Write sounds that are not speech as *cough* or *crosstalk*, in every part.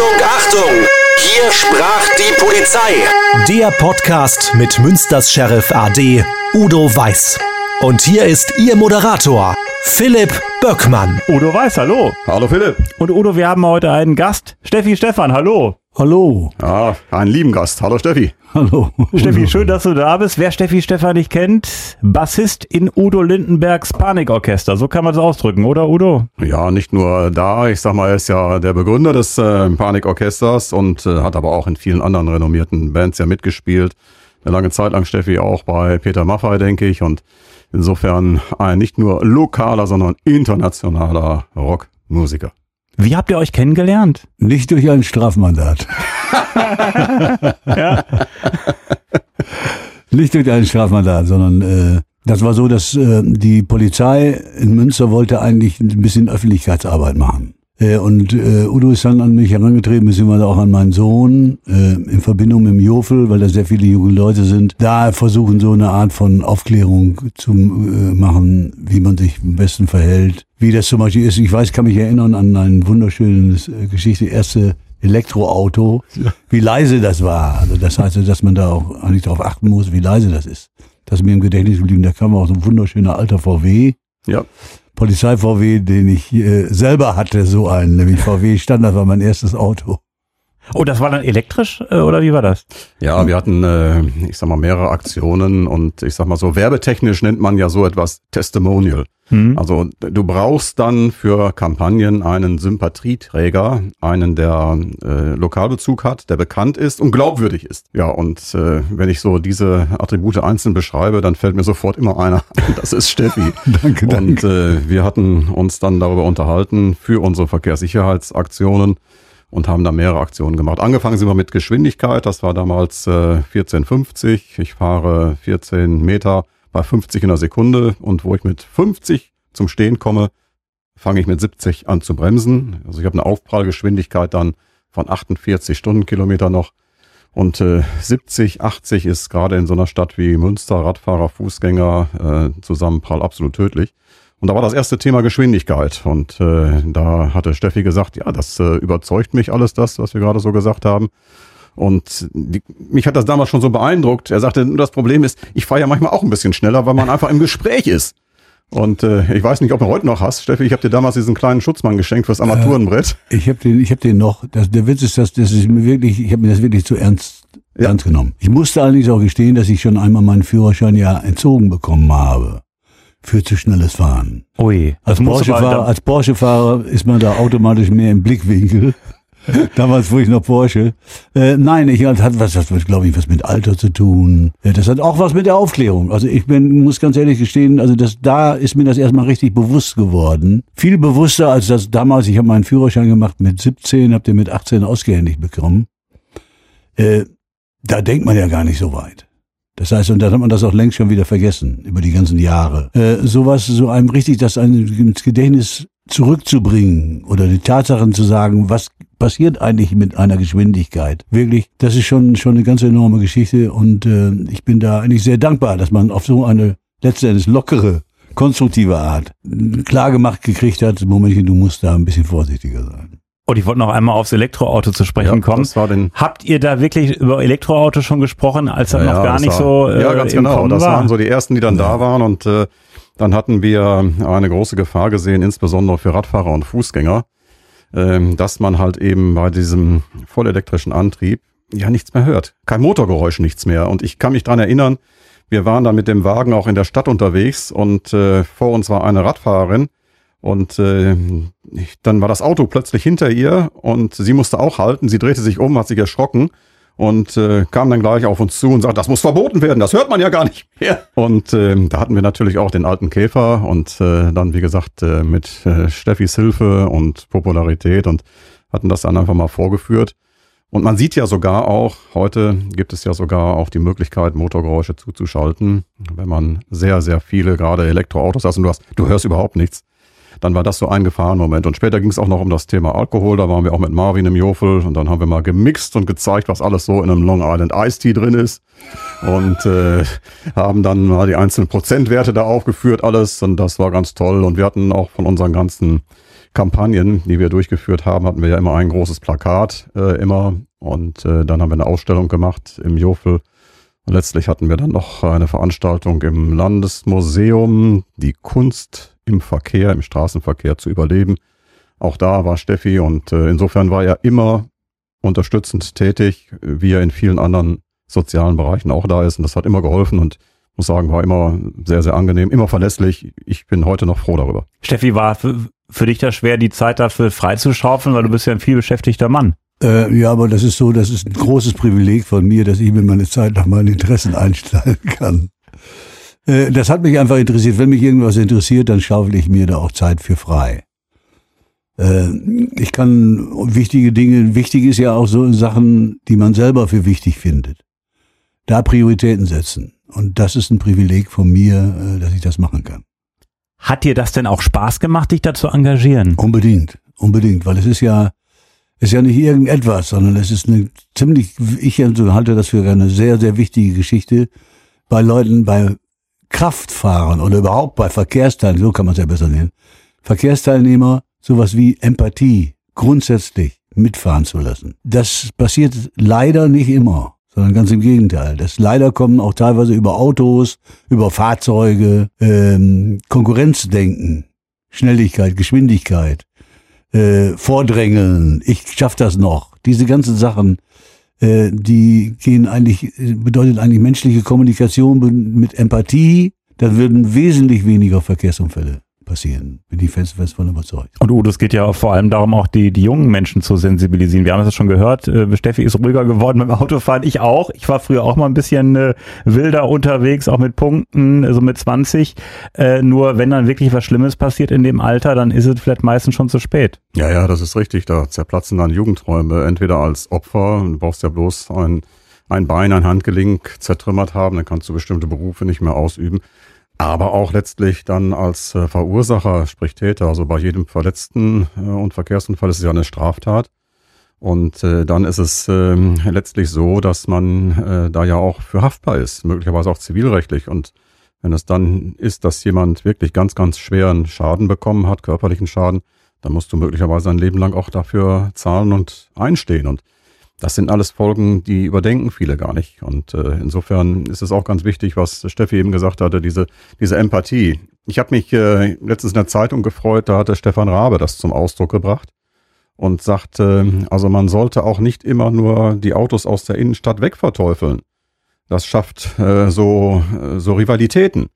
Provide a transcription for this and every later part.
Achtung, Achtung! Hier sprach die Polizei. Der Podcast mit Münsters Sheriff AD Udo Weiß. Und hier ist Ihr Moderator, Philipp Böckmann. Udo Weiß, hallo. Hallo Philipp. Und Udo, wir haben heute einen Gast. Steffi Stefan, hallo. Hallo. Ja, einen lieben Gast. Hallo Steffi. Hallo. Steffi, schön, dass du da bist. Wer Steffi Stefan nicht kennt, Bassist in Udo Lindenbergs Panikorchester. So kann man es ausdrücken, oder Udo? Ja, nicht nur da. Ich sag mal, er ist ja der Begründer des äh, Panikorchesters und äh, hat aber auch in vielen anderen renommierten Bands ja mitgespielt. Eine lange Zeit lang Steffi auch bei Peter Maffay, denke ich. Und insofern ein nicht nur lokaler, sondern internationaler Rockmusiker. Wie habt ihr euch kennengelernt? Nicht durch ein Strafmandat. *laughs* Ja. *laughs* Nicht durch ein Strafmandat, sondern äh, das war so, dass äh, die Polizei in Münster wollte eigentlich ein bisschen Öffentlichkeitsarbeit machen. Äh, und äh, Udo ist dann an mich herangetreten, beziehungsweise auch an meinen Sohn, äh, in Verbindung mit dem Jofel, weil da sehr viele junge Leute sind, da versuchen so eine Art von Aufklärung zu äh, machen, wie man sich am besten verhält. Wie das zum Beispiel ist, ich weiß, kann mich erinnern an ein wunderschönes äh, Geschichte, erste Elektroauto, wie leise das war. Also das heißt, dass man da auch eigentlich darauf achten muss, wie leise das ist. Das ist mir im Gedächtnis geblieben. Da kam auch so ein wunderschöner alter VW. Ja. Polizei-VW, den ich äh, selber hatte, so einen, nämlich VW Standard war mein erstes Auto. Oh, das war dann elektrisch äh, oder wie war das? Ja, wir hatten, äh, ich sag mal, mehrere Aktionen und ich sag mal so, werbetechnisch nennt man ja so etwas Testimonial. Hm. Also du brauchst dann für Kampagnen einen Sympathieträger, einen, der äh, Lokalbezug hat, der bekannt ist und glaubwürdig ist. Ja, und äh, wenn ich so diese Attribute einzeln beschreibe, dann fällt mir sofort immer einer. *laughs* ein. Das ist Steffi. *laughs* Danke, Und äh, wir hatten uns dann darüber unterhalten für unsere Verkehrssicherheitsaktionen und haben da mehrere Aktionen gemacht. Angefangen sind wir mit Geschwindigkeit, das war damals äh, 1450. Ich fahre 14 Meter bei 50 in der Sekunde und wo ich mit 50 zum Stehen komme, fange ich mit 70 an zu bremsen. Also ich habe eine Aufprallgeschwindigkeit dann von 48 Stundenkilometer noch. Und äh, 70, 80 ist gerade in so einer Stadt wie Münster, Radfahrer, Fußgänger, äh, Zusammenprall absolut tödlich. Und da war das erste Thema Geschwindigkeit. Und äh, da hatte Steffi gesagt, ja, das äh, überzeugt mich alles, das, was wir gerade so gesagt haben. Und die, mich hat das damals schon so beeindruckt. Er sagte, nur das Problem ist, ich fahre ja manchmal auch ein bisschen schneller, weil man einfach im Gespräch ist. Und äh, ich weiß nicht, ob du heute noch hast, Steffi. Ich habe dir damals diesen kleinen Schutzmann geschenkt fürs Armaturenbrett. Ich habe den, ich habe den noch. Das, der Witz ist, dass das ist mir wirklich, ich habe mir das wirklich zu ernst, Ja. ernst genommen. Ich musste allerdings auch gestehen, dass ich schon einmal meinen Führerschein ja entzogen bekommen habe für zu schnelles Fahren. Ui. Als Porsche-Fahrer, als Porsche-Fahrer ist man da automatisch mehr im Blickwinkel. *laughs* Damals fuhr ich noch Porsche. Äh, nein, ich das hat was, das glaube ich, was mit Alter zu tun. Das hat auch was mit der Aufklärung. Also ich bin, muss ganz ehrlich gestehen, also das, da ist mir das erstmal richtig bewusst geworden. Viel bewusster als das damals. Ich habe meinen Führerschein gemacht mit 17, habe den mit 18 ausgehändigt bekommen. Äh, da denkt man ja gar nicht so weit. Das heißt, und dann hat man das auch längst schon wieder vergessen, über die ganzen Jahre. Äh, sowas, so einem richtig das einem ins Gedächtnis zurückzubringen oder die Tatsachen zu sagen, was passiert eigentlich mit einer Geschwindigkeit. Wirklich, das ist schon, schon eine ganz enorme Geschichte und äh, ich bin da eigentlich sehr dankbar, dass man auf so eine letzten Endes lockere, konstruktive Art klar gemacht gekriegt hat, Momentchen, du musst da ein bisschen vorsichtiger sein. Und ich wollte noch einmal aufs Elektroauto zu sprechen Ja, kommen. das war den Habt ihr da wirklich über Elektroauto schon gesprochen, als das noch gar das nicht war, so äh, Ja, ganz genau. Kommen Das war? waren so die ersten, die dann da waren und äh, dann hatten wir eine große Gefahr gesehen, insbesondere für Radfahrer und Fußgänger, ähm, dass man halt eben bei diesem vollelektrischen Antrieb ja nichts mehr hört. Kein Motorgeräusch, nichts mehr. Und ich kann mich dran erinnern, wir waren dann mit dem Wagen auch in der Stadt unterwegs und äh, vor uns war eine Radfahrerin und äh, dann war das Auto plötzlich hinter ihr und sie musste auch halten. Sie drehte sich um, hat sich erschrocken und äh, kam dann gleich auf uns zu und sagte, das muss verboten werden, das hört man ja gar nicht mehr. Und ähm, da hatten wir natürlich auch den alten Käfer und äh, dann, wie gesagt, äh, mit äh, Steffis Hilfe und Popularität und hatten das dann einfach mal vorgeführt. Und man sieht ja sogar auch, heute gibt es ja sogar auch die Möglichkeit, Motorgeräusche zuzuschalten, wenn man sehr, sehr viele, gerade Elektroautos hast und du hast, du hörst überhaupt nichts. Dann war das so ein Gefahrenmoment. Und später ging es auch noch um das Thema Alkohol. Da waren wir auch mit Marvin im Jofel und dann haben wir mal gemixt und gezeigt, was alles so in einem Long Island Iced Tea drin ist. Und äh, haben dann mal die einzelnen Prozentwerte da aufgeführt, alles. Und das war ganz toll. Und wir hatten auch von unseren ganzen Kampagnen, die wir durchgeführt haben, hatten wir ja immer ein großes Plakat äh, immer und äh, dann haben wir eine Ausstellung gemacht im Jofel. Und letztlich hatten wir dann noch eine Veranstaltung im Landesmuseum, die Kunst im Verkehr, im Straßenverkehr zu überleben. Auch da war Steffi und äh, insofern war er immer unterstützend tätig, wie er in vielen anderen sozialen Bereichen auch da ist. Und das hat immer geholfen und muss sagen, war immer sehr, sehr angenehm, immer verlässlich. Ich bin heute noch froh darüber. Steffi, war für, für dich das schwer, die Zeit dafür freizuschaufeln, weil du bist ja ein viel beschäftigter Mann. Äh, ja, aber das ist so, das ist ein großes Privileg von mir, dass ich mir meine Zeit nach meinen Interessen einstellen kann. Äh, das hat mich einfach interessiert. Wenn mich irgendwas interessiert, dann schaufel ich mir da auch Zeit für frei. Äh, ich kann wichtige Dinge, wichtig ist ja auch so Sachen, die man selber für wichtig findet. Da Prioritäten setzen. Und das ist ein Privileg von mir, äh, dass ich das machen kann. Hat dir das denn auch Spaß gemacht, dich da zu engagieren? Unbedingt, unbedingt, weil es ist ja, ist ja nicht irgendetwas, sondern es ist eine ziemlich, ich halte das für eine sehr, sehr wichtige Geschichte bei Leuten, bei Kraftfahrern oder überhaupt bei Verkehrsteilnehmern, so kann man es ja besser nennen, Verkehrsteilnehmer sowas wie Empathie grundsätzlich mitfahren zu lassen. Das passiert leider nicht immer sondern ganz im Gegenteil. Das leider kommen auch teilweise über Autos, über Fahrzeuge, ähm, Konkurrenzdenken, Schnelligkeit, Geschwindigkeit, äh, Vordrängeln, ich schaff das noch. Diese ganzen Sachen, die gehen eigentlich, bedeutet eigentlich menschliche Kommunikation mit Empathie, dann würden wesentlich weniger Verkehrsunfälle passieren. Bin ich fest, fest von überzeugt. Und Udo, es geht ja vor allem darum, auch die, die jungen Menschen zu sensibilisieren. Wir haben es schon gehört, äh, Steffi ist ruhiger geworden beim Autofahren. Ich auch. Ich war früher auch mal ein bisschen äh, wilder unterwegs, auch mit Punkten, so also mit 20. Äh, nur wenn dann wirklich was Schlimmes passiert in dem Alter, dann ist es vielleicht meistens schon zu spät. Ja, ja, das ist richtig. Da zerplatzen dann Jugendträume. Entweder als Opfer, du brauchst ja bloß ein, ein Bein, ein Handgelenk zertrümmert haben, dann kannst du bestimmte Berufe nicht mehr ausüben aber auch letztlich dann als äh, Verursacher, sprich Täter. Also bei jedem Verletzten äh, und Verkehrsunfall ist es ja eine Straftat. Und äh, dann ist es äh, letztlich so, dass man äh, da ja auch für haftbar ist, möglicherweise auch zivilrechtlich. Und wenn es dann ist, dass jemand wirklich ganz, ganz schweren Schaden bekommen hat, körperlichen Schaden, dann musst du möglicherweise ein Leben lang auch dafür zahlen und einstehen. Und das sind alles Folgen, die überdenken viele gar nicht. Und äh, insofern ist es auch ganz wichtig, was Steffi eben gesagt hatte, diese, diese Empathie. Ich habe mich äh, letztens in der Zeitung gefreut, da hatte Stefan Rabe das zum Ausdruck gebracht und sagte, also man sollte auch nicht immer nur die Autos aus der Innenstadt wegverteufeln. Das schafft äh, so, äh, so Rivalitäten.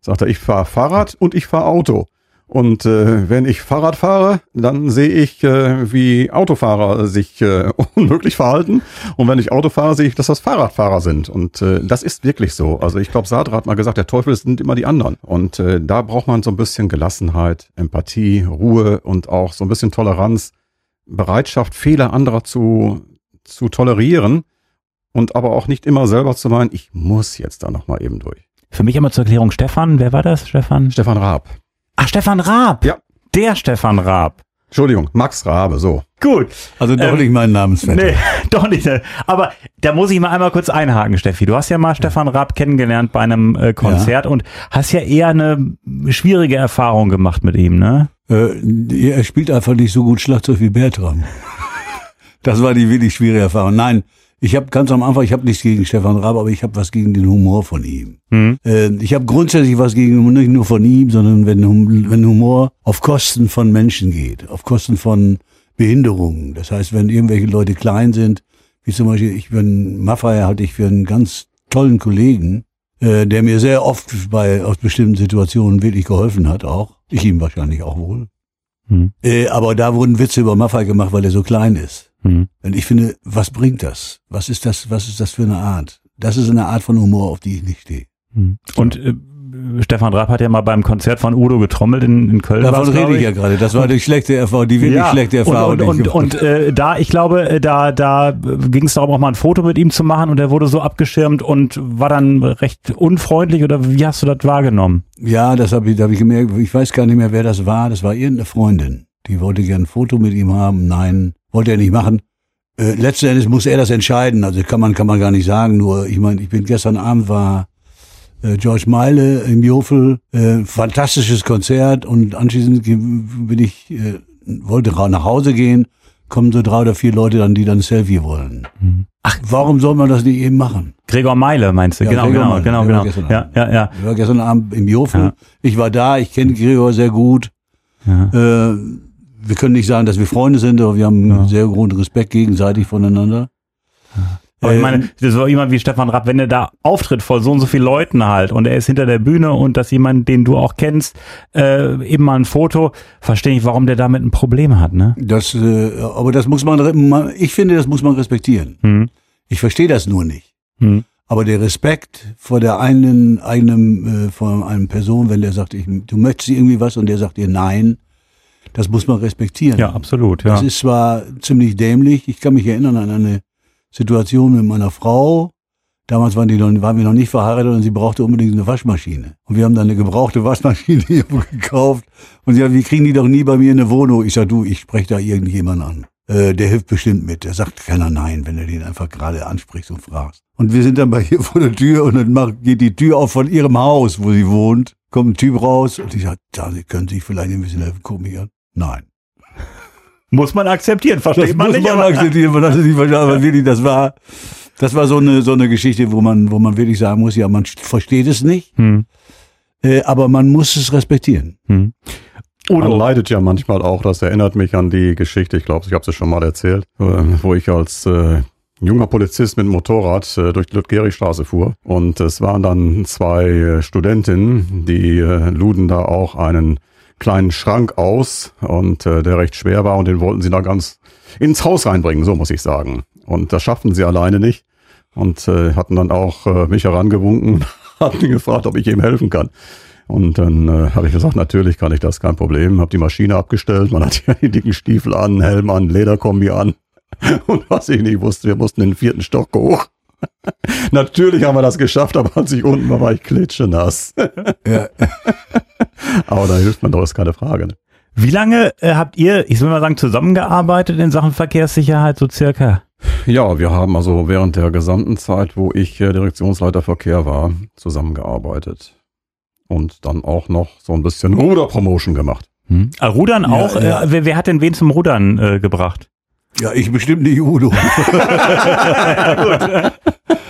Sagt er, ich fahre Fahrrad und ich fahre Auto. Und äh, wenn ich Fahrrad fahre, dann sehe ich, äh, wie Autofahrer sich äh, *laughs* unmöglich verhalten. Und wenn ich Auto fahre, sehe ich, dass das Fahrradfahrer sind. Und äh, das ist wirklich so. Also ich glaube, Sadra hat mal gesagt, der Teufel sind immer die anderen. Und äh, da braucht man so ein bisschen Gelassenheit, Empathie, Ruhe und auch so ein bisschen Toleranz, Bereitschaft, Fehler anderer zu, zu tolerieren und aber auch nicht immer selber zu meinen, ich muss jetzt da nochmal eben durch. Für mich immer zur Erklärung, Stefan, wer war das, Stefan? Stefan Raab. Ach, Stefan Raab. Ja. Der Stefan Raab. Entschuldigung, Max Rabe, so. Gut. Also doch ähm, nicht mein Namensvetter. Nee, *laughs* doch nicht. Aber da muss ich mal einmal kurz einhaken, Steffi. Du hast ja mal Stefan Raab kennengelernt bei einem äh, Konzert ja. und hast ja eher eine schwierige Erfahrung gemacht mit ihm, ne? Äh, er spielt einfach nicht so gut Schlagzeug wie Bertram. das war die wirklich schwierige Erfahrung. Nein, ich habe ganz am Anfang, ich habe nichts gegen Stefan Raab, aber ich habe was gegen den Humor von ihm. Mhm. Äh, ich habe grundsätzlich was gegen, nicht nur von ihm, sondern wenn, wenn Humor auf Kosten von Menschen geht, auf Kosten von Behinderungen. Das heißt, wenn irgendwelche Leute klein sind, wie zum Beispiel, ich bin, Maffei halte ich für einen ganz tollen Kollegen, äh, der mir sehr oft bei, aus bestimmten Situationen wirklich geholfen hat auch. Ich ihm wahrscheinlich auch wohl. Mhm. Äh, aber da wurden Witze über Maffei gemacht, weil er so klein ist. Mhm. Und ich finde, was bringt das? Was ist das, was ist das für eine Art? Das ist eine Art von Humor, auf die ich nicht stehe. Mhm. Und äh, Stefan Raab hat ja mal beim Konzert von Udo getrommelt in, in Köln. Davon rede ich ja gerade. Das war die schlechte Erfahrung, die wirklich ja, schlechte Erfahrung. Und, und, und, und äh, da, ich glaube, äh, da, da ging es darum, auch mal ein Foto mit ihm zu machen und er wurde so abgeschirmt und war dann recht unfreundlich oder wie hast du das wahrgenommen? Ja, das habe ich, hab ich gemerkt. Ich weiß gar nicht mehr, wer das war. Das war irgendeine Freundin. Die wollte gerne ein Foto mit ihm haben. Nein, wollte er nicht machen. Äh, letzten Endes muss er das entscheiden. Also kann man, kann man gar nicht sagen. Nur, ich meine, ich bin gestern Abend war äh, George Meile im Jofel, äh, fantastisches Konzert und anschließend bin ich äh, wollte nach Hause gehen, kommen so drei oder vier Leute dann, die dann ein Selfie wollen. Ach. Warum soll man das nicht eben machen? Gregor Meile meinst du? Ja, genau, Gregor genau, Meile, genau, genau. Ja, ja, ja. Ich war gestern Abend im Jofen. Ja. Ich war da, ich kenne Gregor sehr gut. ja. Äh, wir können nicht sagen, dass wir Freunde sind, aber wir haben Ja. sehr großen Respekt gegenseitig voneinander. Aber ich Ähm, meine, das war jemand wie Stefan Rapp, wenn er da auftritt vor so und so vielen Leuten halt und er ist hinter der Bühne und dass jemand, den du auch kennst, äh, eben mal ein Foto, verstehe ich, warum der damit ein Problem hat, ne? Das, äh, aber das muss man, ich finde, das muss man respektieren. Hm. Ich verstehe das nur nicht. Hm. Aber der Respekt vor der einen, eigenen, äh, vor einem Person, wenn der sagt, ich, du möchtest irgendwie was und der sagt dir nein, das muss man respektieren. Ja, absolut, ja. Das ist zwar ziemlich dämlich. Ich kann mich erinnern an eine Situation mit meiner Frau. Damals waren, die noch, waren wir noch nicht verheiratet und sie brauchte unbedingt eine Waschmaschine. Und wir haben dann eine gebrauchte Waschmaschine *laughs* gekauft. Und sie sagt, wir kriegen die doch nie bei mir in eine Wohnung. Ich sag, du, ich spreche da irgendjemand an. Äh, der hilft bestimmt mit. Der sagt keiner nein, wenn du den einfach gerade ansprichst und fragst. Und wir sind dann bei ihr *laughs* vor der Tür und dann macht, geht die Tür auf von ihrem Haus, wo sie wohnt. Kommt ein Typ raus und ich sag, da, Sie können sich vielleicht ein bisschen helfen. Guck mich an. Nein. Muss man akzeptieren, versteht Das man muss nicht. man aber- akzeptieren, man hat es nicht aber wirklich, das war, das war so eine, so eine Geschichte, wo man, wo man wirklich sagen muss, ja, man versteht es nicht, Hm. äh, aber man muss es respektieren. Hm. Man Udo, leidet ja manchmal auch, das erinnert mich an die Geschichte, ich glaube, ich habe es schon mal erzählt, äh, wo ich als äh, junger Polizist mit Motorrad äh, durch die Ludgerigstraße fuhr. Und es waren dann zwei äh, Studentinnen, die äh, luden da auch einen kleinen Schrank aus und äh, der recht schwer war und den wollten sie da ganz ins Haus reinbringen, so muss ich sagen. Und das schafften sie alleine nicht und äh, hatten dann auch äh, mich herangewunken, *laughs* hatten gefragt, ob ich ihm helfen kann. Und dann äh, habe ich gesagt, natürlich kann ich das, kein Problem. Habe die Maschine abgestellt, man hat *laughs* ja die dicken Stiefel an, Helm an, Lederkombi an. *laughs* Und was ich nicht wusste, wir mussten den vierten Stock hoch. *laughs* natürlich haben wir das geschafft, aber als ich unten war, war ich klitschenass. Ja. *laughs* aber da hilft man doch, ist keine Frage. Ne? wie lange äh, habt ihr, ich will mal sagen, zusammengearbeitet in Sachen Verkehrssicherheit, so circa? Ja, wir haben also während der gesamten Zeit, wo ich äh, Direktionsleiter Verkehr war, zusammengearbeitet. Und dann auch noch so ein bisschen Ruderpromotion gemacht. Hm. Äh, Rudern Ja, auch? ja. Äh, wer, wer hat denn wen zum Rudern äh, gebracht? Ja, ich bestimmt nicht Udo. *laughs*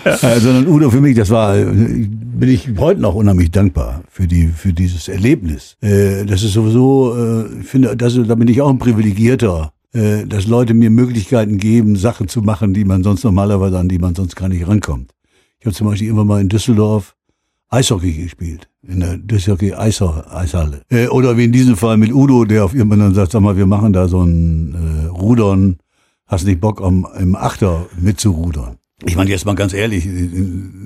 äh, sondern Udo für mich, das war, bin ich heute noch unheimlich dankbar für die, für dieses Erlebnis. Äh, das ist sowieso, äh, ich finde, das, da bin ich auch ein Privilegierter, äh, dass Leute mir Möglichkeiten geben, Sachen zu machen, die man sonst normalerweise, an die man sonst gar nicht rankommt. Ich habe zum Beispiel immer mal in Düsseldorf Eishockey gespielt. In der Düsseldorf Eishalle. Äh, oder wie in diesem Fall mit Udo, der auf irgendwann dann sagt, sag mal, wir machen da so ein äh, Rudern. Hast nicht Bock, am, im Achter mitzurudern? Ich meine, jetzt mal ganz ehrlich, äh,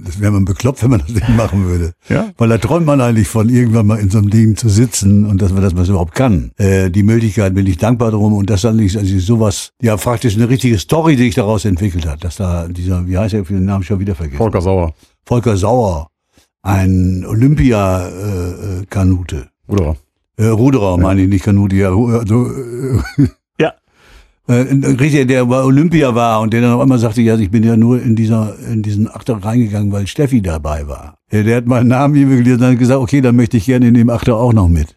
das wäre man bekloppt, wenn man das nicht machen würde. Ja. Weil da träumt man eigentlich von, irgendwann mal in so einem Ding zu sitzen und dass man das mal überhaupt kann. Äh, die Möglichkeit bin ich dankbar drum und das dann nicht, also sowas, ja, praktisch eine richtige Story, die sich daraus entwickelt hat, dass da dieser, wie heißt er, den Namen schon wieder vergessen. Volker Sauer. Volker Sauer, ein Olympia-Kanute. Ruderer. Äh, Ruderer, meine ich nicht Kanute, ja. Also, äh, Ja. *laughs* äh, der bei Olympia war und der dann auf einmal sagte, ja, ich bin ja nur in dieser, in diesen Achter reingegangen, weil Steffi dabei war. Der hat meinen Namen gelesen und hat gesagt, okay, dann möchte ich gerne in dem Achter auch noch mit.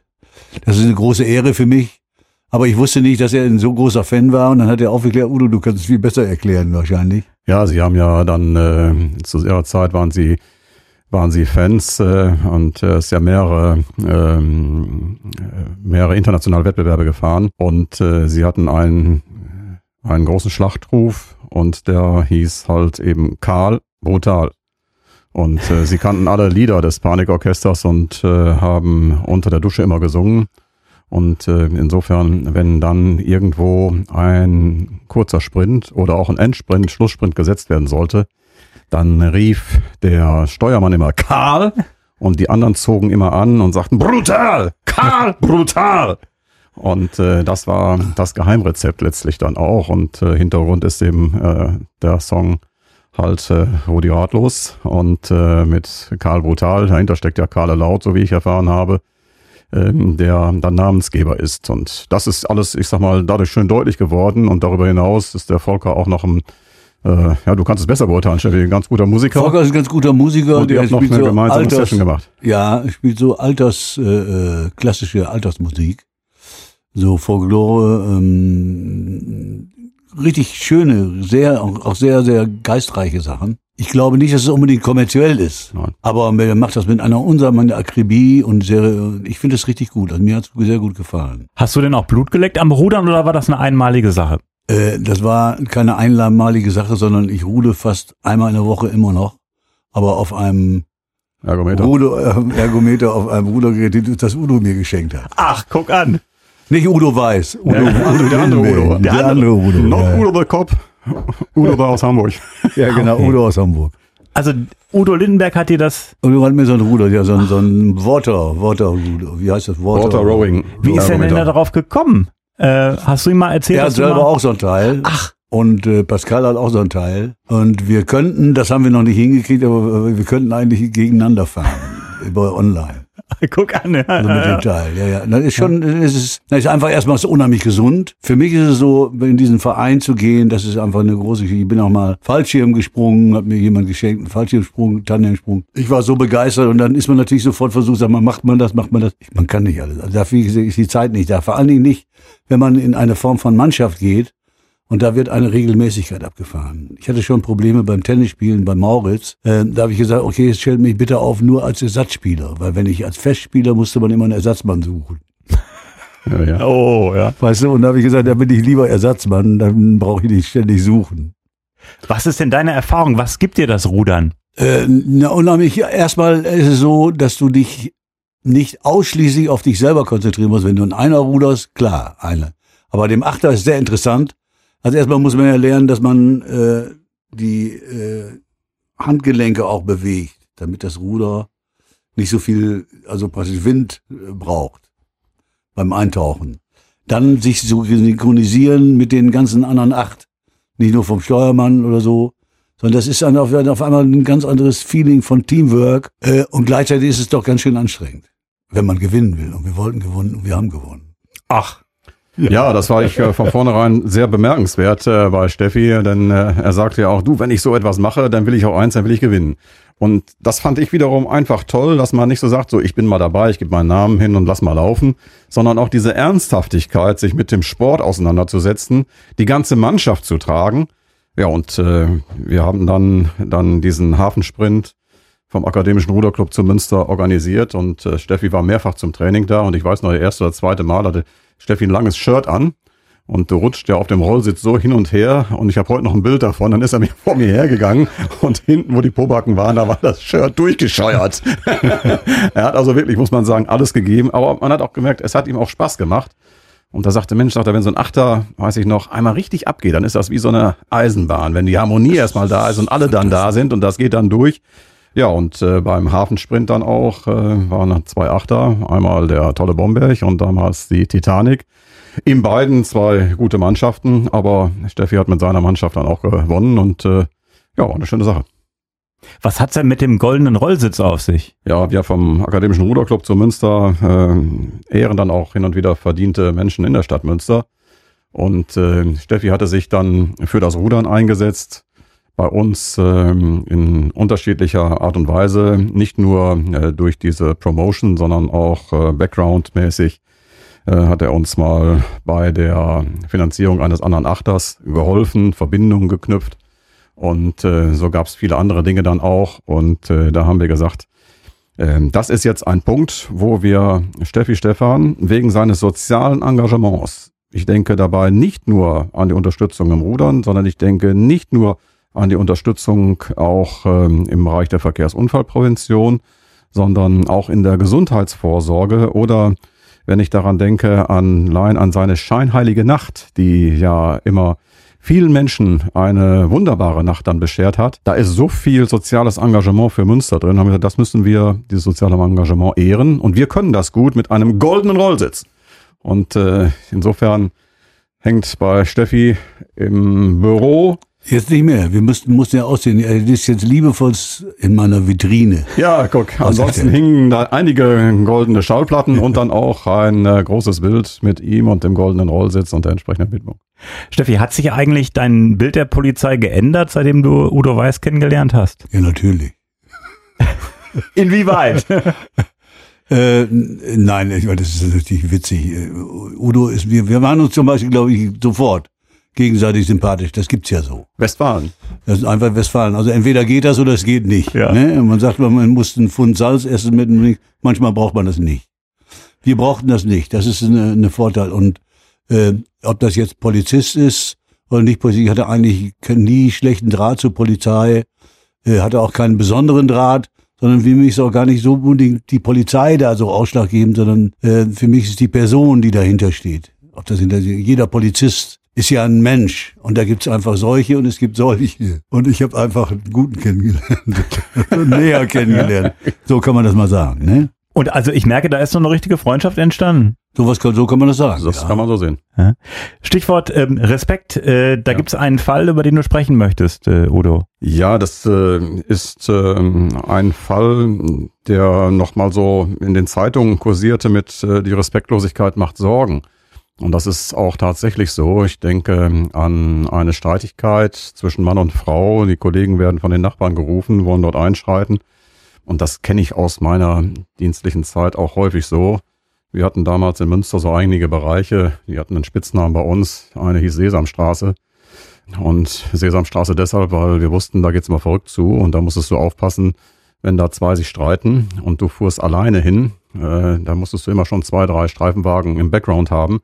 Das ist eine große Ehre für mich. Aber ich wusste nicht, dass er ein so großer Fan war und dann hat er aufgeklärt, Udo, du kannst es viel besser erklären wahrscheinlich. Ja, sie haben ja dann äh, zu ihrer Zeit waren sie waren sie Fans äh, und äh, ist ja mehrere ähm, äh, mehrere internationale Wettbewerbe gefahren und äh, sie hatten einen einen großen Schlachtruf und der hieß halt eben Karl brutal. Und äh, sie kannten alle Lieder des Panikorchesters und äh, haben unter der Dusche immer gesungen. Und äh, insofern, wenn dann irgendwo ein kurzer Sprint oder auch ein Endsprint, Schlusssprint gesetzt werden sollte, dann rief der Steuermann immer Karl und die anderen zogen immer an und sagten brutal, Karl, brutal. Und äh, das war das Geheimrezept letztlich dann auch. Und äh, Hintergrund ist eben äh, der Song halt äh, Rudi Ratlos und äh, mit Karl Brutal. Dahinter steckt ja Karl Laut, so wie ich erfahren habe ähm, der dann Namensgeber ist. Und das ist alles, ich sag mal, dadurch schön deutlich geworden. Und darüber hinaus ist der Volker auch noch ein, äh, ja, du kannst es besser beurteilen, Steffi, ein ganz guter Musiker. Volker ist ein ganz guter Musiker. und ihr habt noch eine gemeinsame Session gemacht. Ja, er spielt so Alters, äh, äh, klassische Altersmusik. So Folklore, ähm, richtig schöne, sehr, auch sehr, sehr geistreiche Sachen. Ich glaube nicht, dass es unbedingt kommerziell ist. Nein. Aber er macht das mit einer unsamen Akribie und sehr, ich finde es richtig gut. Also mir hat es sehr gut gefallen. Hast du denn auch Blut geleckt am Rudern oder war das eine einmalige Sache? Äh, das war keine einmalige Sache, sondern ich rude fast einmal in der Woche immer noch. Aber auf einem Ergometer. Ruder, äh, Ergometer, auf einem Rudergerät, das Udo mir geschenkt hat. Ach, guck an. Nicht Udo Weiß. Udo, Udo der andere. Udo. Der, andere Udo. Not ja, Udo the Cop. Udo da aus Hamburg. *laughs* ja, genau, Okay. Udo aus Hamburg. Also Udo Lindenberg hat dir das. Udo hat mir so ein Ruder, ja, so ein, so ein Water, Water, Ruder. wie heißt das? Water, Water Rowing. Wie ist er denn da darauf gekommen? Äh, hast du ihm mal erzählt? Er hat selber auch so ein Teil. Ach. Und äh, Pascal hat auch so ein Teil. Und wir könnten, das haben wir noch nicht hingekriegt, aber wir könnten eigentlich gegeneinander fahren. *laughs* über online. *laughs* Guck an. Ja, Also mit ja, dem Teil. Ja, ja. Das ist schon, das ist, das ist einfach erstmal so unheimlich gesund. Für mich ist es so, in diesen Verein zu gehen, das ist einfach eine große Geschichte. Ich bin auch mal Fallschirm gesprungen, hat mir jemand geschenkt, einen Fallschirmsprung, Tandemsprung. Ich war so begeistert und dann ist man natürlich sofort versucht, sag mal, macht man das, macht man das. Man kann nicht alles. Also dafür ist die Zeit nicht da. Vor allen Dingen nicht, wenn man in eine Form von Mannschaft geht und da wird eine Regelmäßigkeit abgefahren. Ich hatte schon Probleme beim Tennisspielen bei Mauritz. Äh, da habe ich gesagt, okay, jetzt stellt mich bitte auf nur als Ersatzspieler. Weil wenn ich als Festspieler musste man immer einen Ersatzmann suchen. *laughs* Ja, ja. Oh, ja. Weißt du, und da habe ich gesagt, da bin ich lieber Ersatzmann, dann brauche ich nicht ständig suchen. Was ist denn deine Erfahrung? Was gibt dir das Rudern? Äh, na, unheimlich, erstmal ist es so, dass du dich nicht ausschließlich auf dich selber konzentrieren musst. Wenn du in einer ruderst, klar, eine. Aber dem Achter ist sehr interessant. Also erstmal muss man ja lernen, dass man äh, die äh, Handgelenke auch bewegt, damit das Ruder nicht so viel, also praktisch Wind äh, braucht beim Eintauchen. Dann sich so synchronisieren mit den ganzen anderen acht. Nicht nur vom Steuermann oder so, sondern das ist dann auf, auf einmal ein ganz anderes Feeling von Teamwork. Äh, und gleichzeitig ist es doch ganz schön anstrengend, wenn man gewinnen will. Und wir wollten gewonnen und wir haben gewonnen. Ach, Ja, das war ich äh, von vornherein sehr bemerkenswert äh, bei Steffi, denn äh, er sagte ja auch, du, wenn ich so etwas mache, dann will ich auch eins, dann will ich gewinnen. Und das fand ich wiederum einfach toll, dass man nicht so sagt, so ich bin mal dabei, ich gebe meinen Namen hin und lass mal laufen, sondern auch diese Ernsthaftigkeit, sich mit dem Sport auseinanderzusetzen, die ganze Mannschaft zu tragen. Ja, und äh, wir haben dann, dann diesen Hafensprint vom Akademischen Ruderclub zu Münster organisiert und äh, Steffi war mehrfach zum Training da und ich weiß noch, das erste oder zweite Mal hatte Steffi ein langes Shirt an und rutscht ja auf dem Rollsitz so hin und her und ich habe heute noch ein Bild davon, dann ist er mir vor mir hergegangen und hinten, wo die Pobacken waren, da war das Shirt durchgescheuert. *laughs* er hat also wirklich, muss man sagen, alles gegeben, aber man hat auch gemerkt, es hat ihm auch Spaß gemacht. Und da sagte Mensch, sagt er, wenn so ein Achter, weiß ich noch, einmal richtig abgeht, dann ist das wie so eine Eisenbahn. Wenn die Harmonie erstmal da ist und alle dann da sind und das geht dann durch. Ja, und äh, beim Hafensprint dann auch äh, waren zwei Achter, einmal der tolle Bomberg und damals die Titanic. In beiden zwei gute Mannschaften, aber Steffi hat mit seiner Mannschaft dann auch gewonnen und äh, ja, war eine schöne Sache. was hat's denn mit dem goldenen Rollsitz auf sich? Ja, wir vom Akademischen Ruderclub zu Münster äh, ehren dann auch hin und wieder verdiente Menschen in der Stadt Münster. Und äh, Steffi hatte sich dann für das Rudern eingesetzt, bei uns ähm, in unterschiedlicher Art und Weise, nicht nur äh, durch diese Promotion, sondern auch äh, Background-mäßig äh, hat er uns mal bei der Finanzierung eines anderen Achters geholfen, Verbindungen geknüpft. Und äh, so gab es viele andere Dinge dann auch. Und äh, da haben wir gesagt, ähm, das ist jetzt ein Punkt, wo wir Steffi Stefan wegen seines sozialen Engagements, ich denke dabei nicht nur an die Unterstützung im Rudern, sondern ich denke nicht nur an die Unterstützung auch ähm, im Bereich der Verkehrsunfallprävention, sondern auch in der Gesundheitsvorsorge oder wenn ich daran denke, an, allein an seine scheinheilige Nacht, die ja immer vielen Menschen eine wunderbare Nacht dann beschert hat. Da ist so viel soziales Engagement für Münster drin. Haben wir gesagt, das müssen wir, dieses soziale Engagement ehren. Und wir können das gut mit einem goldenen Rollsitz. Und äh, insofern hängt bei Steffi im Büro Jetzt nicht mehr. Wir müssten, mussten ja aussehen. Er ist jetzt liebevoll in meiner Vitrine. Ja, guck, ansonsten hingen da einige goldene Schallplatten und dann auch ein äh, großes Bild mit ihm und dem goldenen Rollsitz und der entsprechenden Widmung. Steffi, hat sich eigentlich dein Bild der Polizei geändert, seitdem du Udo Weiß kennengelernt hast? Ja, natürlich. *laughs* Inwieweit? *laughs* Äh, nein, ich meine, das ist natürlich witzig. Äh, Udo ist, wir, wir waren uns zum Beispiel, glaube ich, sofort gegenseitig sympathisch. Das gibt's ja so. Westfalen. Das ist einfach Westfalen. Also entweder geht das oder es geht nicht. Ja. Ne? Man sagt, man muss einen Pfund Salz essen mit einem, manchmal braucht man das nicht. Wir brauchten das nicht. Das ist eine, eine Vorteil. Und äh, ob das jetzt Polizist ist oder nicht Polizist, ich hatte eigentlich nie schlechten Draht zur Polizei, äh, hatte auch keinen besonderen Draht, sondern für mich ist auch gar nicht so unbedingt die Polizei da so ausschlaggebend, sondern äh, für mich ist die Person, die dahinter steht. Ob das hinter jeder Polizist ist ja ein Mensch und da gibt's einfach solche und es gibt solche. Und ich habe einfach einen guten kennengelernt, *laughs* näher kennengelernt. So kann man das mal sagen. Ne? Und also ich merke, da ist so eine richtige Freundschaft entstanden. So, was, kann- so kann man das sagen. Das ja. kann man so sehen. Ja. Stichwort ähm, Respekt, äh, da gibt's einen Fall, über den du sprechen möchtest, äh, Udo. Ja, das äh, ist äh, ein Fall, der nochmal so in den Zeitungen kursierte mit äh, die Respektlosigkeit macht Sorgen. Und das ist auch tatsächlich so. Ich denke an eine Streitigkeit zwischen Mann und Frau. Die Kollegen werden von den Nachbarn gerufen, wollen dort einschreiten. Und das kenne ich aus meiner dienstlichen Zeit auch häufig so. Wir hatten damals in Münster so einige Bereiche, die hatten einen Spitznamen bei uns. Eine hieß Sesamstraße. Und Sesamstraße deshalb, weil wir wussten, da geht's mal verrückt zu und da musstest du aufpassen, wenn da zwei sich streiten und du fuhrst alleine hin, äh, da musstest du immer schon zwei, drei Streifenwagen im Background haben,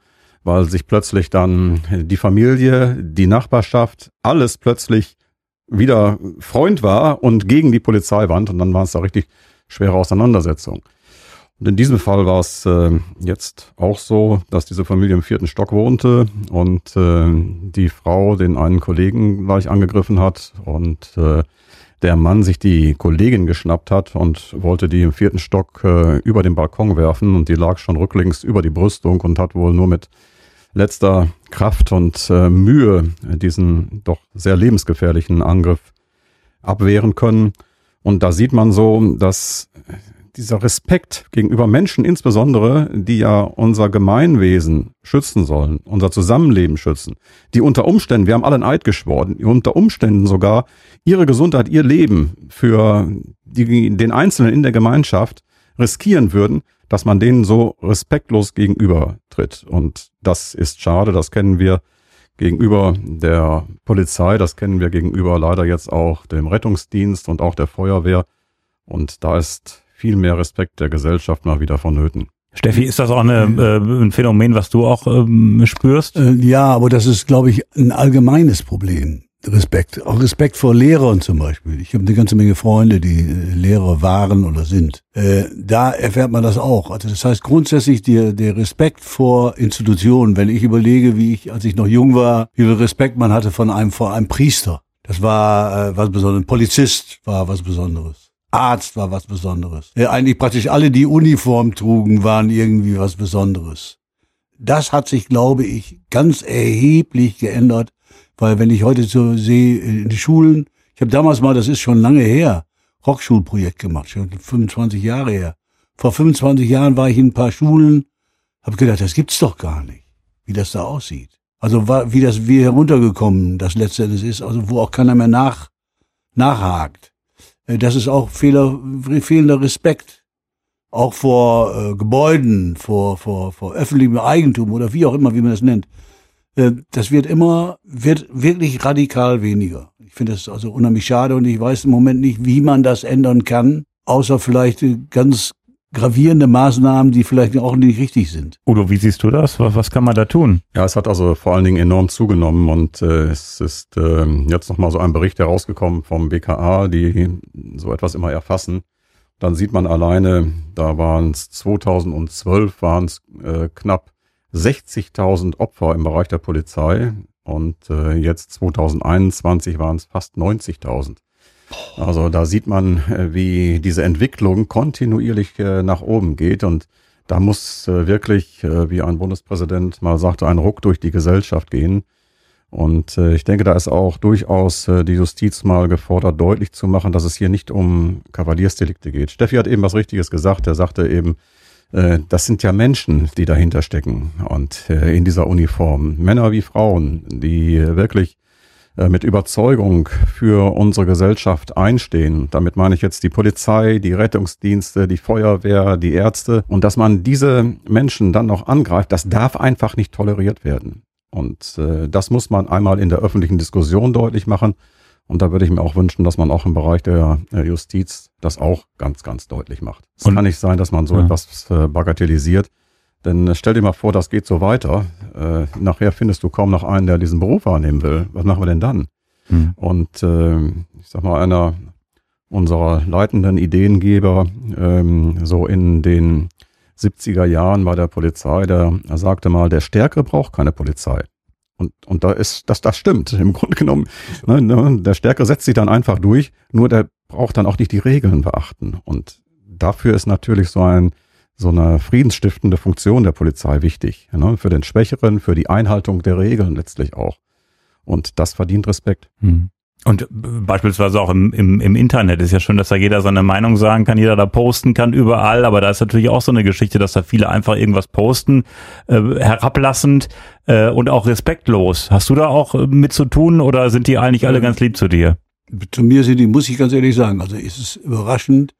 weil sich plötzlich dann die Familie, die Nachbarschaft, alles plötzlich wieder Freund war und gegen die Polizei wand und dann waren es da richtig schwere Auseinandersetzungen. Und in diesem Fall war es äh, jetzt auch so, dass diese Familie im vierten Stock wohnte und äh, die Frau den einen Kollegen gleich angegriffen hat und äh, der Mann sich die Kollegin geschnappt hat und wollte die im vierten Stock äh, über den Balkon werfen und die lag schon rücklings über die Brüstung und hat wohl nur mit letzter Kraft und äh, Mühe diesen doch sehr lebensgefährlichen Angriff abwehren können. Und da sieht man so, dass dieser Respekt gegenüber Menschen insbesondere, die ja unser Gemeinwesen schützen sollen, unser Zusammenleben schützen, die unter Umständen, wir haben alle einen Eid geschworen, unter Umständen sogar ihre Gesundheit, ihr Leben für die, den Einzelnen in der Gemeinschaft riskieren würden, dass man denen so respektlos gegenüber tritt. Und das ist schade, das kennen wir gegenüber der Polizei, das kennen wir gegenüber leider jetzt auch dem Rettungsdienst und auch der Feuerwehr. Und da ist viel mehr Respekt der Gesellschaft mal wieder vonnöten. Steffi, ist das auch eine, äh, ein Phänomen, was du auch ähm, spürst? Äh, ja, aber das ist, glaube ich, ein allgemeines Problem. Respekt. Auch Respekt vor Lehrern zum Beispiel. Ich habe eine ganze Menge Freunde, die äh, Lehrer waren oder sind. Äh, da erfährt man das auch. Also das heißt grundsätzlich der, der Respekt vor Institutionen. Wenn ich überlege, wie ich, als ich noch jung war, wie viel Respekt man hatte von einem, vor einem Priester. Das war äh, was Besonderes. Polizist war was Besonderes. Arzt war was Besonderes. Äh, eigentlich praktisch alle, die Uniform trugen, waren irgendwie was Besonderes. Das hat sich, glaube ich, ganz erheblich geändert, weil wenn ich heute so sehe in die Schulen, ich habe damals mal, das ist schon lange her, Rockschulprojekt gemacht, schon 25 Jahre her. Vor 25 Jahren war ich in ein paar Schulen, habe gedacht, das gibt's doch gar nicht, wie das da aussieht. Also wie das wie heruntergekommen das letztendlich ist, also wo auch keiner mehr nach nachhakt. Äh, Das ist auch Fehler, fehlender Respekt auch vor äh, Gebäuden, vor, vor, vor öffentlichem Eigentum oder wie auch immer, wie man das nennt. Äh, das wird immer, wird wirklich radikal weniger. Ich finde das also unheimlich schade und ich weiß im Moment nicht, wie man das ändern kann, außer vielleicht äh, ganz gravierende Maßnahmen, die vielleicht auch nicht richtig sind. Udo, wie siehst du das? Was, was kann man da tun? Ja, es hat also vor allen Dingen enorm zugenommen und äh, es ist äh, jetzt nochmal so ein Bericht herausgekommen vom BKA, die so etwas immer erfassen. Dann sieht man alleine, da waren es 2012 waren es äh, knapp 60.000 Opfer im Bereich der Polizei und äh, jetzt 2021 waren es fast 90.000. Also da sieht man, äh, wie diese Entwicklung kontinuierlich äh, nach oben geht und da muss äh, wirklich, äh, wie ein Bundespräsident mal sagte, ein Ruck durch die Gesellschaft gehen. Und äh, ich denke, da ist auch durchaus die Justiz mal gefordert, deutlich zu machen, dass es hier nicht um Kavaliersdelikte geht. Steffi hat eben was Richtiges gesagt. Er sagte eben, das sind ja Menschen, die dahinter stecken und äh, in dieser Uniform, Männer wie Frauen, die äh, wirklich äh, mit Überzeugung für unsere Gesellschaft einstehen. Damit meine ich jetzt die Polizei, die Rettungsdienste, die Feuerwehr, die Ärzte. Und dass man diese Menschen dann noch angreift, das darf einfach nicht toleriert werden. Und äh, das muss man einmal in der öffentlichen Diskussion deutlich machen. Und da würde ich mir auch wünschen, dass man auch im Bereich der Justiz das auch ganz, ganz deutlich macht. Es kann nicht sein, dass man so ja. etwas äh, bagatellisiert. Denn äh, stell dir mal vor, das geht so weiter. Äh, nachher findest du kaum noch einen, der diesen Beruf wahrnehmen will. Was machen wir denn dann? Mhm. Und äh, ich sag mal, einer unserer leitenden Ideengeber ähm, so in den 70er Jahren bei der Polizei, der er sagte mal, der Stärkere braucht keine Polizei. Und, und da ist, das, das stimmt. Im Grunde genommen, ne, ne, der Stärkere setzt sich dann einfach durch, nur der braucht dann auch nicht die Regeln beachten. Und dafür ist natürlich so ein, so eine friedensstiftende Funktion der Polizei wichtig. Ne? Für den Schwächeren, für die Einhaltung der Regeln letztlich auch. Und das verdient Respekt. Hm. Und beispielsweise auch im, im, im Internet ist ja schön, dass da jeder seine Meinung sagen kann, jeder da posten kann, überall, aber da ist natürlich auch so eine Geschichte, dass da viele einfach irgendwas posten, äh, herablassend äh, und auch respektlos. Hast du da auch äh, mit zu tun oder sind die eigentlich alle ganz lieb zu dir? Zu mir sind die, muss ich ganz ehrlich sagen, also ist es überraschend,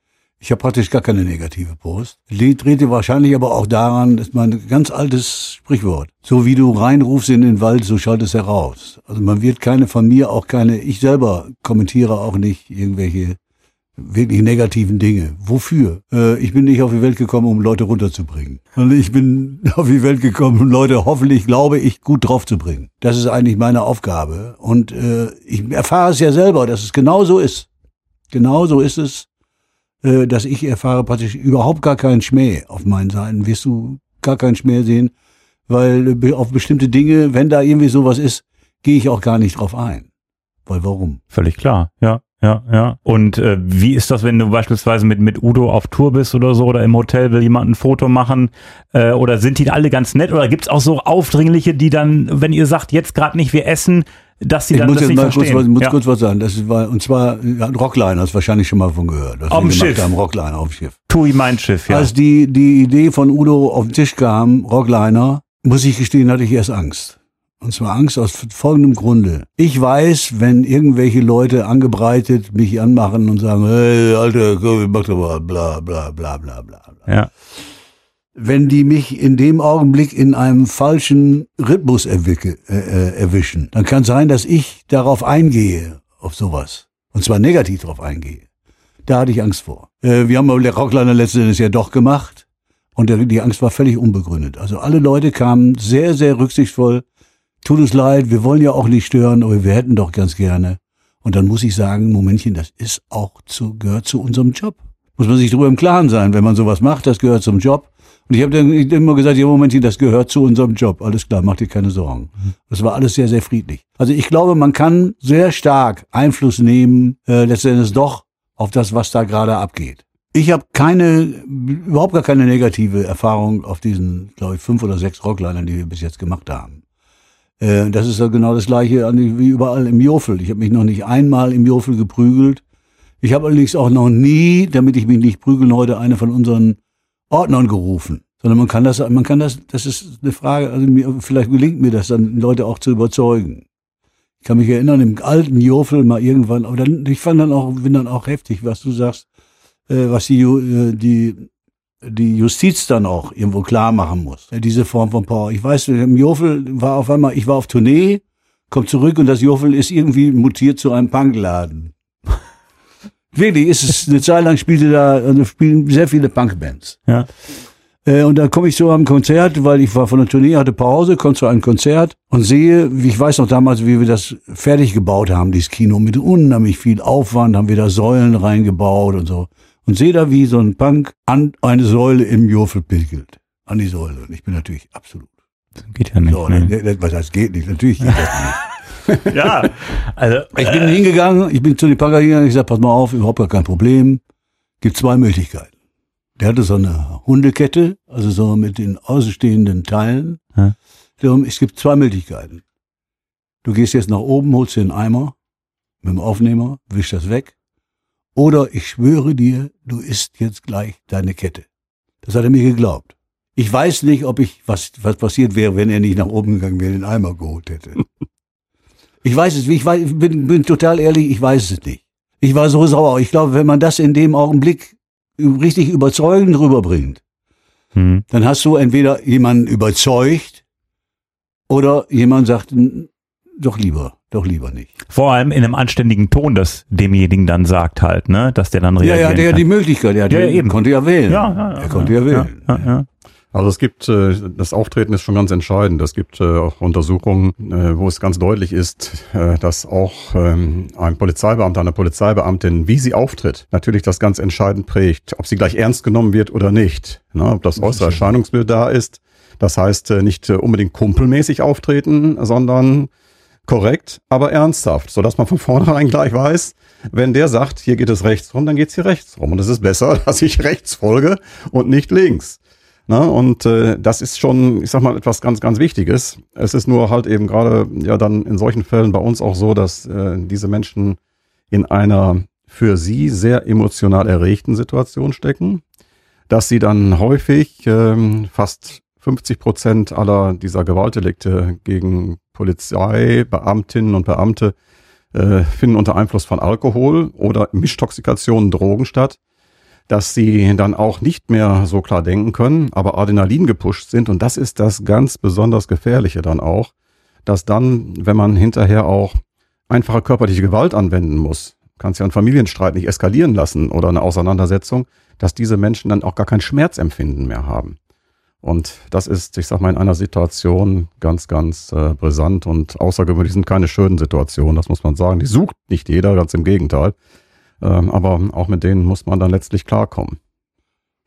ich habe praktisch gar keine negative Post. Lied drehte wahrscheinlich aber auch daran, dass man ein ganz altes Sprichwort. So wie du reinrufst in den Wald, so schallt es heraus. Also man wird keine von mir, auch keine, ich selber kommentiere auch nicht irgendwelche wirklich negativen Dinge. Wofür? Äh, ich bin nicht auf die Welt gekommen, um Leute runterzubringen. Und ich bin *laughs* auf die Welt gekommen, um Leute hoffentlich, glaube ich, gut drauf zu bringen. Das ist eigentlich meine Aufgabe. Und äh, ich erfahre es ja selber, dass es genau so ist. Genau so ist es. Äh, dass ich erfahre praktisch überhaupt gar keinen Schmäh auf meinen Seiten. Wirst du gar keinen Schmäh sehen, weil äh, auf bestimmte Dinge, wenn da irgendwie sowas ist, gehe ich auch gar nicht drauf ein. Weil warum? Völlig klar, ja. Ja, ja. Und äh, wie ist das, wenn du beispielsweise mit, mit Udo auf Tour bist oder so oder im Hotel will jemand ein Foto machen? Äh, oder sind die alle ganz nett? Oder gibt's auch so Aufdringliche, die dann, wenn ihr sagt, jetzt gerade nicht, wir essen, dass sie dann ich muss das nicht mal kurz, verstehen? was- muss ja. kurz was sagen. Das war, und zwar ja, Rockliner, hast wahrscheinlich schon mal von gehört. Auf dem Schiff. Haben, Rockliner auf dem Schiff. Tui mein Schiff, ja. Als die, die Idee von Udo auf den Tisch kam, Rockliner, muss ich gestehen, hatte ich erst Angst. Und zwar Angst aus folgendem Grunde. Ich weiß, wenn irgendwelche Leute angebreitet mich anmachen und sagen, hey, Alter, komm, mach doch mal, bla, bla, bla, bla, bla. ja. Wenn die mich in dem Augenblick in einem falschen Rhythmus erwicke, äh, äh, erwischen, dann kann sein, dass ich darauf eingehe, auf sowas. Und zwar negativ darauf eingehe. Da hatte ich Angst vor. Äh, wir haben aber der Rockliner letzten Endes ja doch gemacht. Und der, die Angst war völlig unbegründet. Also alle Leute kamen sehr, sehr rücksichtsvoll. Tut uns leid, wir wollen ja auch nicht stören, aber wir hätten doch ganz gerne. Und dann muss ich sagen, Momentchen, das ist auch zu, gehört zu unserem Job. Muss man sich darüber im Klaren sein, wenn man sowas macht, das gehört zum Job. Und ich habe dann immer gesagt, ja Momentchen, das gehört zu unserem Job. Alles klar, mach dir keine Sorgen. Das war alles sehr, sehr friedlich. Also ich glaube, man kann sehr stark Einfluss nehmen, äh, letztendlich doch auf das, was da gerade abgeht. Ich habe keine, überhaupt gar keine negative Erfahrung auf diesen, glaube ich, fünf oder sechs Rocklinern, die wir bis jetzt gemacht haben. Äh, das ist ja genau das gleiche wie überall im Jofel. Ich habe mich noch nicht einmal im Jofel geprügelt. Ich habe allerdings auch noch nie, damit ich mich nicht prügeln, heute eine von unseren Ordnern gerufen. Sondern man kann das, man kann das, das ist eine Frage, also mir, vielleicht gelingt mir das dann, Leute auch zu überzeugen. Ich kann mich erinnern, im alten Jofel mal irgendwann, aber dann, ich fand dann auch, bin dann auch heftig, was du sagst, äh, was die, äh, die, die Justiz dann auch irgendwo klar machen muss. Diese Form von Power. Ich weiß, im Jofel war auf einmal, ich war auf Tournee, komm zurück und das Jofel ist irgendwie mutiert zu einem Punkladen. *laughs* Wirklich, ist es, eine Zeit lang spielte da, also spielen sehr viele Punkbands. Ja. Äh, und dann komme ich so am Konzert, weil ich war von der Tournee, hatte Pause, komme zu einem Konzert und sehe, wie ich weiß noch damals, wie wir das fertig gebaut haben, dieses Kino, mit unheimlich viel Aufwand, haben wir da Säulen reingebaut und so. Und sehe da, wie so ein Punk an eine Säule im Jofel pinkelt. An die Säule. Und ich bin natürlich absolut. Geht ja nicht. So, nee. das- was heißt geht nicht? Natürlich geht das nicht. *laughs* Ja, also Ich bin hingegangen, ich bin zu den Punker gegangen, ich sag, pass mal auf, überhaupt gar kein Problem. Gibt zwei Möglichkeiten. Der hatte so eine Hundekette, also so mit den außenstehenden Teilen. Ja. So, Es gibt zwei Möglichkeiten. Du gehst jetzt nach oben, holst dir einen Eimer mit dem Aufnehmer, wisch das weg. Oder ich schwöre dir, du isst jetzt gleich deine Kette. Das hat er mir geglaubt. Ich weiß nicht, ob ich, was, was passiert wäre, wenn er nicht nach oben gegangen wäre, den Eimer geholt hätte. Ich weiß es, ich weiß, bin, bin total ehrlich, ich weiß es nicht. Ich war so sauer. Ich glaube, wenn man das in dem Augenblick richtig überzeugend rüberbringt, Hm. dann hast du entweder jemanden überzeugt oder jemand sagt, "N- doch lieber, doch lieber nicht. Vor allem in einem anständigen Ton, das demjenigen dann sagt halt, ne, dass der dann Ja, reagieren ja, der hat die Möglichkeit, der hat Ja, ja, eben. konnte ja wählen. ja, ja, ja, er konnte ja, wählen. Ja, ja, ja. Also es gibt, äh, das Auftreten ist schon ganz entscheidend. Es gibt äh, auch Untersuchungen, äh, wo es ganz deutlich ist, äh, dass auch ähm, ein Polizeibeamter, eine Polizeibeamtin, wie sie auftritt, natürlich das ganz entscheidend prägt, ob sie gleich ernst genommen wird oder nicht. Na, ob das äußere Erscheinungsbild da ist. Das heißt, äh, nicht unbedingt kumpelmäßig auftreten, sondern korrekt, aber ernsthaft, sodass man von vornherein gleich weiß, wenn der sagt, hier geht es rechts rum, dann geht es hier rechts rum. Und es ist besser, *laughs* dass ich rechts folge und nicht links. Na, und äh, das ist schon, ich sag mal, etwas ganz, ganz Wichtiges. Es ist nur halt eben gerade ja dann in solchen Fällen bei uns auch so, dass äh, diese Menschen in einer für sie sehr emotional erregten Situation stecken, dass sie dann häufig ähm, fast 50 Prozent aller dieser Gewaltdelikte gegen Polizei, Beamtinnen und Beamte äh, finden unter Einfluss von Alkohol oder Mischtoxikationen Drogen statt dass sie dann auch nicht mehr so klar denken können, aber Adrenalin gepusht sind. Und das ist das ganz besonders Gefährliche dann auch, dass dann, wenn man hinterher auch einfache körperliche Gewalt anwenden muss, kannst ja einen Familienstreit nicht eskalieren lassen oder eine Auseinandersetzung, dass diese Menschen dann auch gar kein Schmerzempfinden mehr haben. Und das ist, ich sag mal, in einer Situation ganz, ganz äh, brisant und außergewöhnlich sind keine schönen Situationen, das muss man sagen. Die sucht nicht jeder, ganz im Gegenteil. Ähm, aber auch mit denen muss man dann letztlich klarkommen.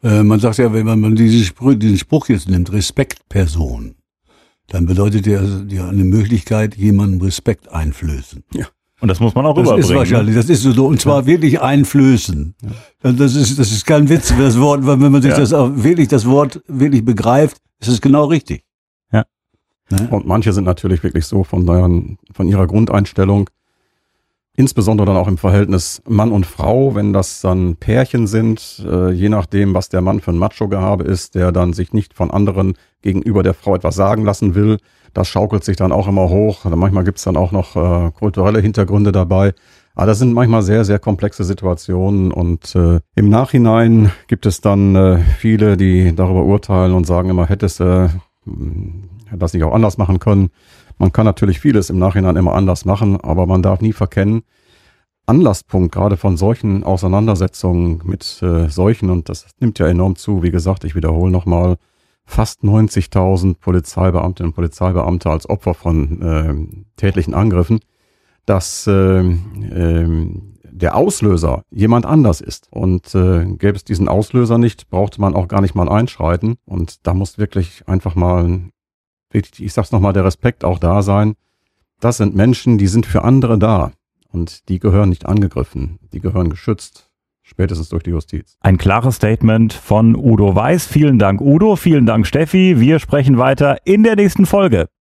Äh, man sagt ja, wenn man diesen Spruch, diesen Spruch jetzt nimmt, Respektperson, dann bedeutet ja, ja eine Möglichkeit, jemandem Respekt einflößen. Und das muss man auch Das ist rüberbringen. ne? wahrscheinlich, das ist so, und zwar wirklich einflößen. Das ist, das ist kein Witz, das Wort, weil wenn man sich Ja. das auch wirklich, das Wort wirklich begreift, ist es genau richtig. Ja. Ne? Und manche sind natürlich wirklich so von, deren, von ihrer Grundeinstellung, insbesondere dann auch im Verhältnis Mann und Frau, wenn das dann Pärchen sind, äh, je nachdem, was der Mann für ein Macho-Gehabe ist, der dann sich nicht von anderen gegenüber der Frau etwas sagen lassen will, das schaukelt sich dann auch immer hoch. Also manchmal gibt's dann auch noch äh, kulturelle Hintergründe dabei. Aber das sind manchmal sehr, sehr komplexe Situationen und äh, im Nachhinein gibt es dann äh, viele, die darüber urteilen und sagen immer, hättest du äh, hätte das nicht auch anders machen können. Man kann natürlich vieles im Nachhinein immer anders machen, aber man darf nie verkennen, Anlasspunkt gerade von solchen Auseinandersetzungen mit äh, solchen, und das nimmt ja enorm zu, wie gesagt, ich wiederhole nochmal, fast 90.000 Polizeibeamtinnen und Polizeibeamte als Opfer von ähm, tätlichen Angriffen, dass ähm, ähm, der Auslöser jemand anders ist. Und äh, gäbe es diesen Auslöser nicht, brauchte man auch gar nicht mal einschreiten. Und da muss wirklich einfach mal, wirklich, ich sag's nochmal, der Respekt auch da sein. Das sind Menschen, die sind für andere da. Und die gehören nicht angegriffen. Die gehören geschützt. Spätestens durch die Justiz. Ein klares Statement von Udo Weiß. Vielen Dank, Udo. Vielen Dank, Steffi. Wir sprechen weiter in der nächsten Folge.